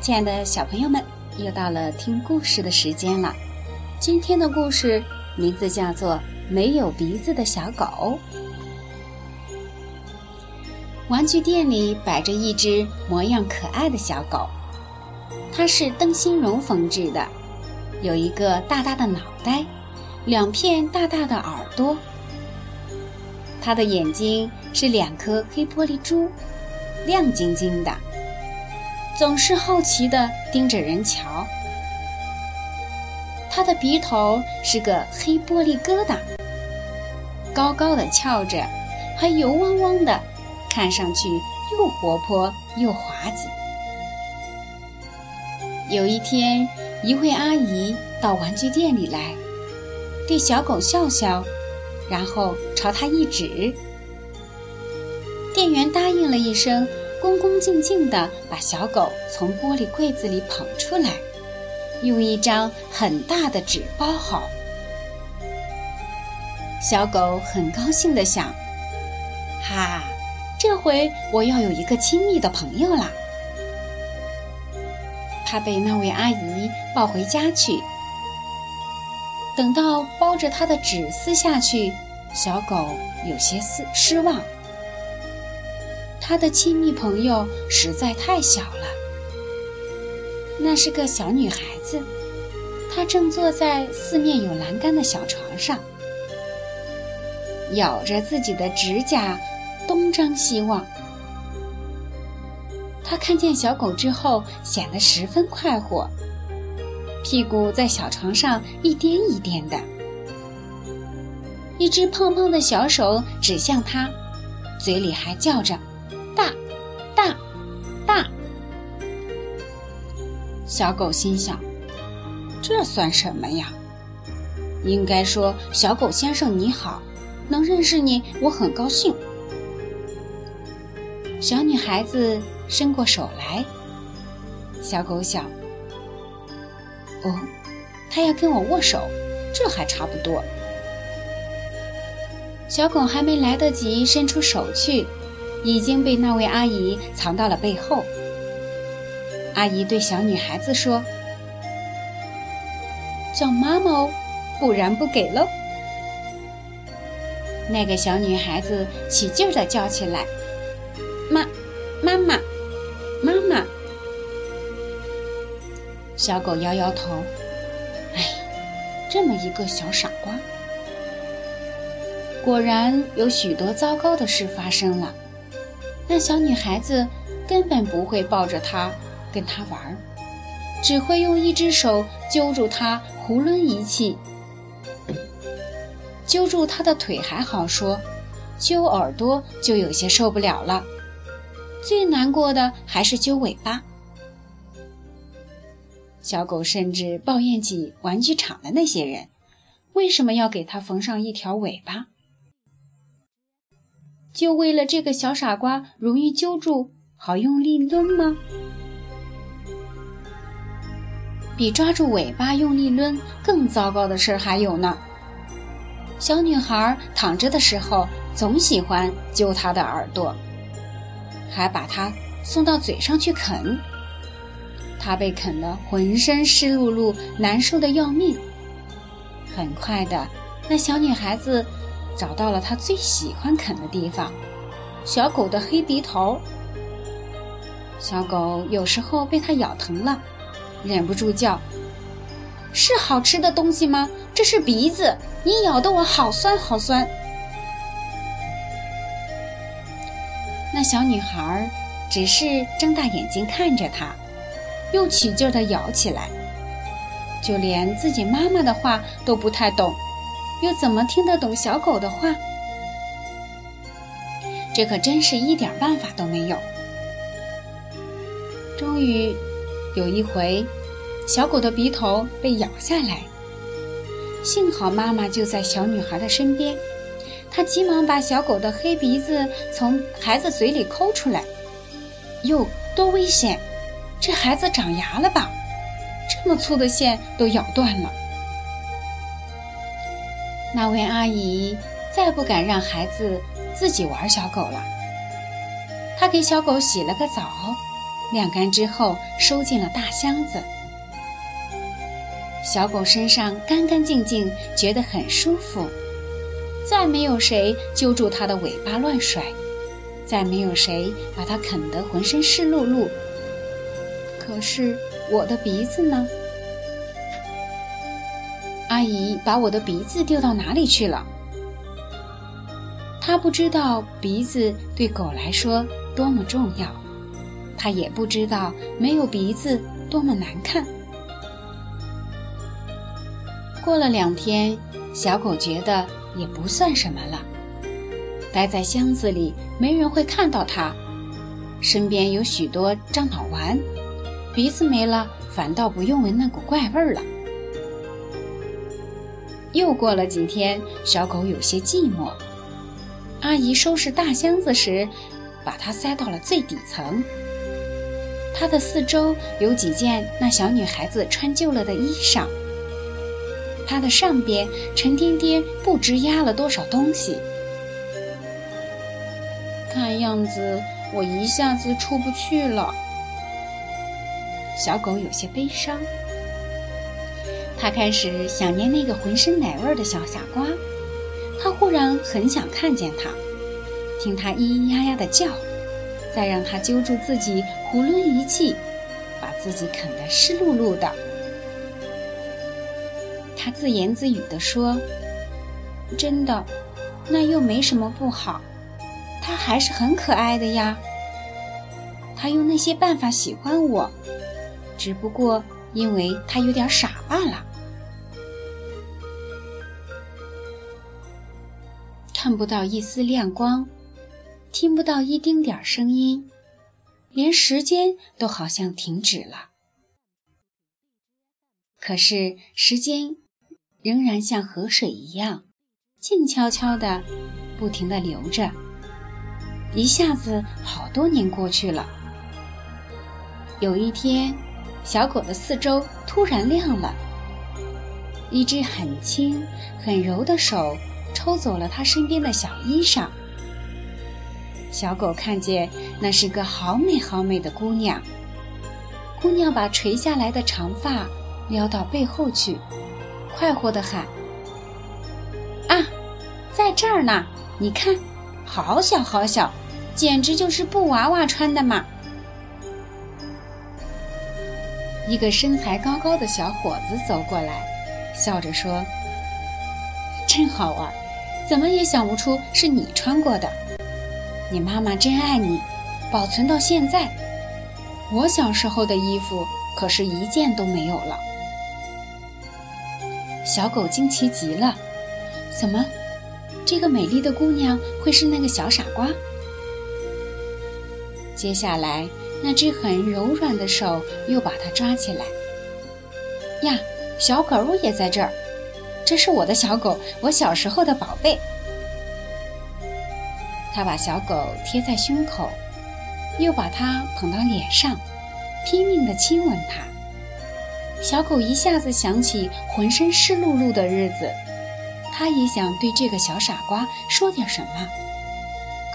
亲爱的小朋友们，又到了听故事的时间了。今天的故事名字叫做《没有鼻子的小狗》。玩具店里摆着一只模样可爱的小狗，它是灯芯绒缝制的，有一个大大的脑袋，两片大大的耳朵。它的眼睛是两颗黑玻璃珠，亮晶晶的。总是好奇地盯着人瞧。他的鼻头是个黑玻璃疙瘩，高高的翘着，还油汪汪的，看上去又活泼又滑稽。有一天，一位阿姨到玩具店里来，对小狗笑笑，然后朝他一指。店员答应了一声。恭恭敬敬地把小狗从玻璃柜子里捧出来，用一张很大的纸包好。小狗很高兴地想：“哈，这回我要有一个亲密的朋友啦！”它被那位阿姨抱回家去。等到包着它的纸撕下去，小狗有些失失望。他的亲密朋友实在太小了。那是个小女孩子，她正坐在四面有栏杆的小床上，咬着自己的指甲，东张西望。她看见小狗之后，显得十分快活，屁股在小床上一颠一颠的，一只胖胖的小手指向她，嘴里还叫着。小狗心想：“这算什么呀？应该说，小狗先生你好，能认识你，我很高兴。”小女孩子伸过手来，小狗想：“哦，他要跟我握手，这还差不多。”小狗还没来得及伸出手去，已经被那位阿姨藏到了背后。阿姨对小女孩子说：“叫妈妈哦，不然不给喽。”那个小女孩子起劲儿的叫起来：“妈，妈妈，妈妈！”小狗摇摇头：“哎，这么一个小傻瓜。”果然有许多糟糕的事发生了。那小女孩子根本不会抱着它。跟他玩，只会用一只手揪住他囫囵一气，揪住他的腿还好说，揪耳朵就有些受不了了。最难过的还是揪尾巴。小狗甚至抱怨起玩具厂的那些人，为什么要给它缝上一条尾巴？就为了这个小傻瓜容易揪住，好用力抡吗？比抓住尾巴用力抡更糟糕的事还有呢。小女孩躺着的时候，总喜欢揪她的耳朵，还把它送到嘴上去啃。她被啃得浑身湿漉漉，难受的要命。很快的，那小女孩子找到了她最喜欢啃的地方——小狗的黑鼻头。小狗有时候被它咬疼了。忍不住叫：“是好吃的东西吗？这是鼻子，你咬得我好酸好酸。”那小女孩只是睁大眼睛看着它，又起劲地咬起来。就连自己妈妈的话都不太懂，又怎么听得懂小狗的话？这可真是一点办法都没有。终于。有一回，小狗的鼻头被咬下来，幸好妈妈就在小女孩的身边，她急忙把小狗的黑鼻子从孩子嘴里抠出来。哟，多危险！这孩子长牙了吧？这么粗的线都咬断了。那位阿姨再不敢让孩子自己玩小狗了，她给小狗洗了个澡。晾干之后收进了大箱子。小狗身上干干净净，觉得很舒服。再没有谁揪住它的尾巴乱甩，再没有谁把它啃得浑身湿漉漉。可是我的鼻子呢？阿姨把我的鼻子丢到哪里去了？她不知道鼻子对狗来说多么重要，她也不知道没有鼻子多么难看。过了两天，小狗觉得也不算什么了。待在箱子里，没人会看到它。身边有许多樟脑丸，鼻子没了，反倒不用闻那股怪味儿了。又过了几天，小狗有些寂寞。阿姨收拾大箱子时，把它塞到了最底层。它的四周有几件那小女孩子穿旧了的衣裳。它的上边沉甸甸，不知压了多少东西。看样子我一下子出不去了。小狗有些悲伤，它开始想念那个浑身奶味的小傻瓜。它忽然很想看见它，听它咿咿呀呀的叫，再让它揪住自己囫囵一气，把自己啃得湿漉漉的。他自言自语地说：“真的，那又没什么不好，他还是很可爱的呀。他用那些办法喜欢我，只不过因为他有点傻罢了。看不到一丝亮光，听不到一丁点儿声音，连时间都好像停止了。可是时间。”仍然像河水一样，静悄悄地，不停地流着。一下子，好多年过去了。有一天，小狗的四周突然亮了，一只很轻、很柔的手抽走了它身边的小衣裳。小狗看见那是个好美好美的姑娘。姑娘把垂下来的长发撩到背后去。快活地喊：“啊，在这儿呢！你看，好小好小，简直就是布娃娃穿的嘛！”一个身材高高的小伙子走过来，笑着说：“真好玩，怎么也想不出是你穿过的。你妈妈真爱你，保存到现在。我小时候的衣服可是一件都没有了。”小狗惊奇极了，怎么，这个美丽的姑娘会是那个小傻瓜？接下来，那只很柔软的手又把它抓起来。呀，小狗也在这儿，这是我的小狗，我小时候的宝贝。他把小狗贴在胸口，又把它捧到脸上，拼命地亲吻它。小狗一下子想起浑身湿漉漉的日子，它也想对这个小傻瓜说点什么，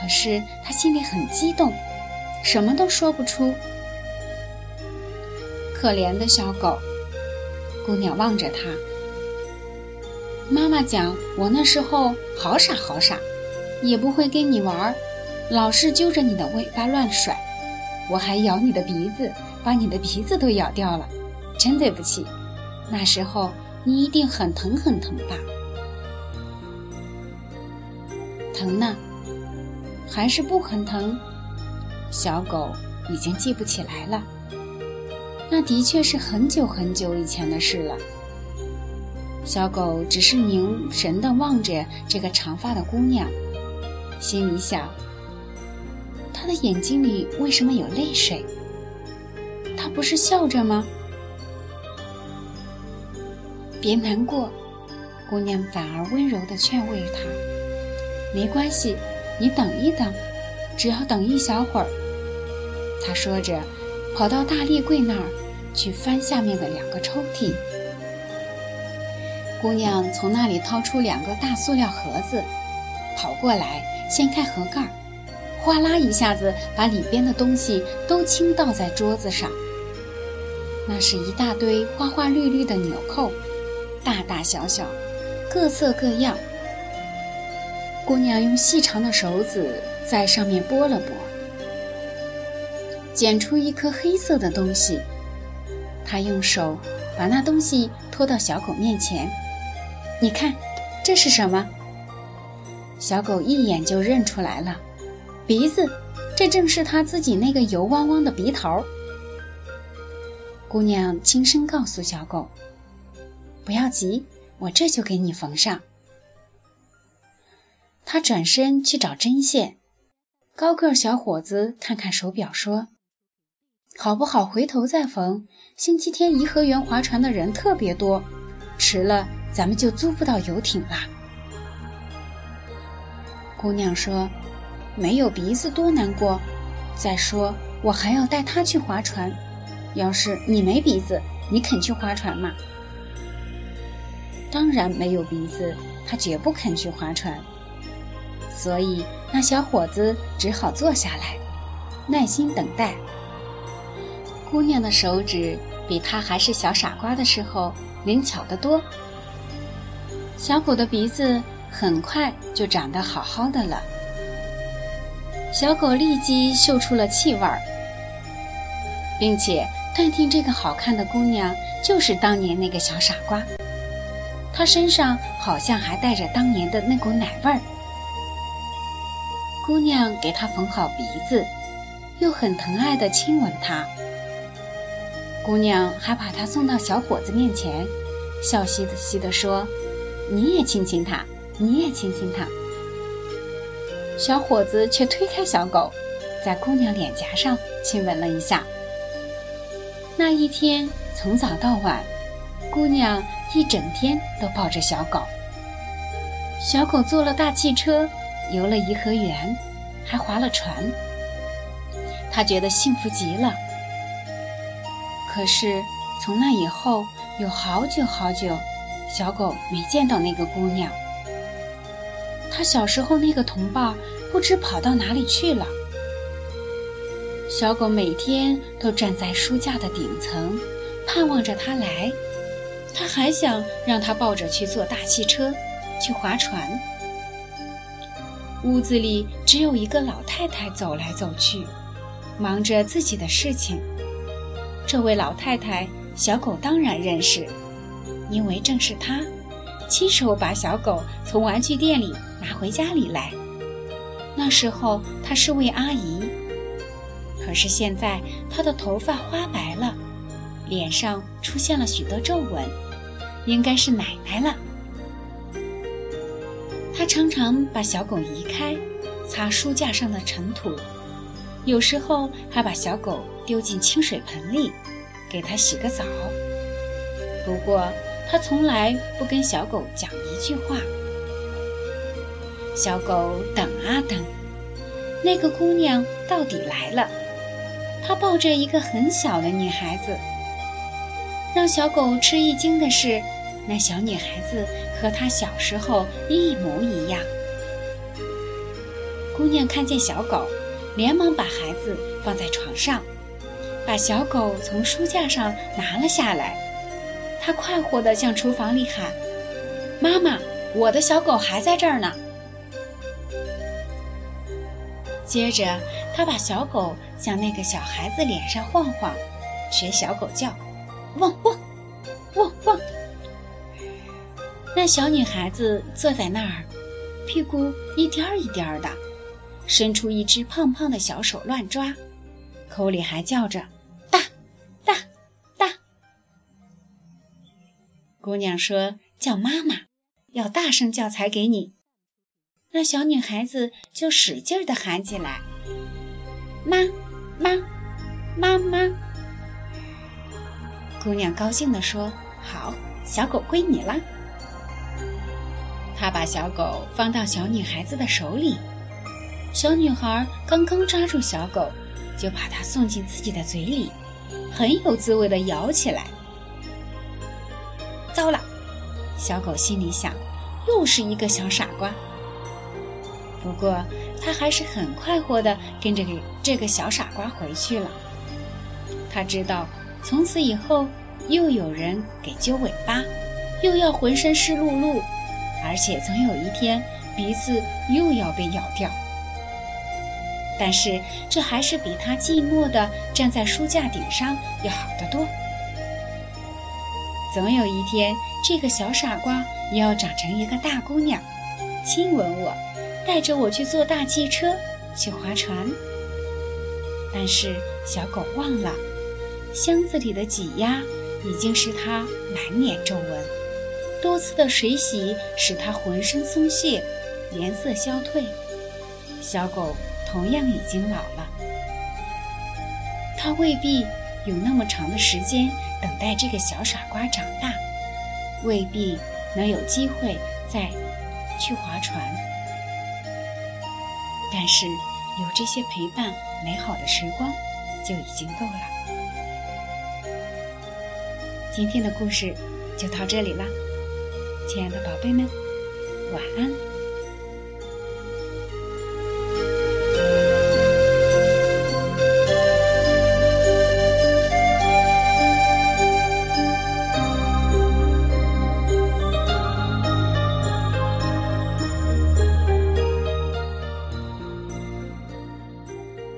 可是它心里很激动，什么都说不出。可怜的小狗，姑娘望着它。妈妈讲，我那时候好傻好傻，也不会跟你玩，老是揪着你的尾巴乱甩，我还咬你的鼻子，把你的鼻子都咬掉了。真对不起，那时候你一定很疼很疼吧？疼呢，还是不很疼？小狗已经记不起来了。那的确是很久很久以前的事了。小狗只是凝神地望着这个长发的姑娘，心里想：她的眼睛里为什么有泪水？她不是笑着吗？别难过，姑娘反而温柔地劝慰他：“没关系，你等一等，只要等一小会儿。”他说着，跑到大立柜那儿去翻下面的两个抽屉。姑娘从那里掏出两个大塑料盒子，跑过来掀开盒盖儿，哗啦一下子把里边的东西都倾倒在桌子上。那是一大堆花花绿绿的纽扣，大小小，各色各样。姑娘用细长的手指在上面拨了拨，捡出一颗黑色的东西。她用手把那东西拖到小狗面前，你看，这是什么？小狗一眼就认出来了，鼻子，这正是它自己那个油汪汪的鼻头。姑娘轻声告诉小狗：“不要急，我这就给你缝上。”她转身去找针线。高个小伙子看看手表，说：“好不好？回头再缝。星期天颐和园划船的人特别多，迟了咱们就租不到游艇啦。”姑娘说：“没有鼻子多难过，再说我还要带他去划船。”要是你没鼻子，你肯去划船吗？当然没有鼻子，他绝不肯去划船。所以那小伙子只好坐下来，耐心等待。姑娘的手指比他还是小傻瓜的时候灵巧得多。小狗的鼻子很快就长得好好的了。小狗立即嗅出了气味儿，并且。断定这个好看的姑娘就是当年那个小傻瓜，他身上好像还带着当年的那股奶味儿。姑娘给他缝好鼻子，又很疼爱的亲吻他。姑娘还把他送到小伙子面前，笑嘻嘻的说：“你也亲亲他，你也亲亲他。”小伙子却推开小狗，在姑娘脸颊上亲吻了一下。那一天从早到晚，姑娘一整天都抱着小狗。小狗坐了大汽车，游了颐和园，还划了船。她觉得幸福极了。可是从那以后，有好久好久，小狗没见到那个姑娘。她小时候那个同伴不知跑到哪里去了。小狗每天都站在书架的顶层，盼望着它来。他还想让他抱着去坐大汽车，去划船。屋子里只有一个老太太走来走去，忙着自己的事情。这位老太太，小狗当然认识，因为正是她亲手把小狗从玩具店里拿回家里来。那时候，她是位阿姨。可是现在，她的头发花白了，脸上出现了许多皱纹，应该是奶奶了。她常常把小狗移开，擦书架上的尘土，有时候还把小狗丢进清水盆里，给它洗个澡。不过，她从来不跟小狗讲一句话。小狗等啊等，那个姑娘到底来了。他抱着一个很小的女孩子，让小狗吃一惊的是，那小女孩子和她小时候一模一样。姑娘看见小狗，连忙把孩子放在床上，把小狗从书架上拿了下来。她快活地向厨房里喊：“妈妈，我的小狗还在这儿呢。”接着。他把小狗向那个小孩子脸上晃晃，学小狗叫，汪汪，汪汪。那小女孩子坐在那儿，屁股一颠儿一颠儿的，伸出一只胖胖的小手乱抓，口里还叫着“大，大，大”。姑娘说：“叫妈妈，要大声叫才给你。”那小女孩子就使劲地喊起来。妈，妈，妈妈！姑娘高兴地说：“好，小狗归你了。”她把小狗放到小女孩子的手里，小女孩刚刚抓住小狗，就把它送进自己的嘴里，很有滋味地咬起来。糟了，小狗心里想，又是一个小傻瓜。不过它还是很快活地跟着给这个小傻瓜回去了。他知道，从此以后又有人给揪尾巴，又要浑身湿漉漉，而且总有一天鼻子又要被咬掉。但是这还是比他寂寞的站在书架顶上要好得多。总有一天，这个小傻瓜也要长成一个大姑娘，亲吻我，带着我去坐大汽车，去划船。但是小狗忘了，箱子里的挤压已经使它满脸皱纹，多次的水洗使它浑身松懈，颜色消退。小狗。同样已经老了，他未必有那么长的时间等待这个小傻瓜长大，未必能有机会再去划船。但是有这些陪伴美好的时光就已经够了。今天的故事就到这里了，亲爱的宝贝们，晚安。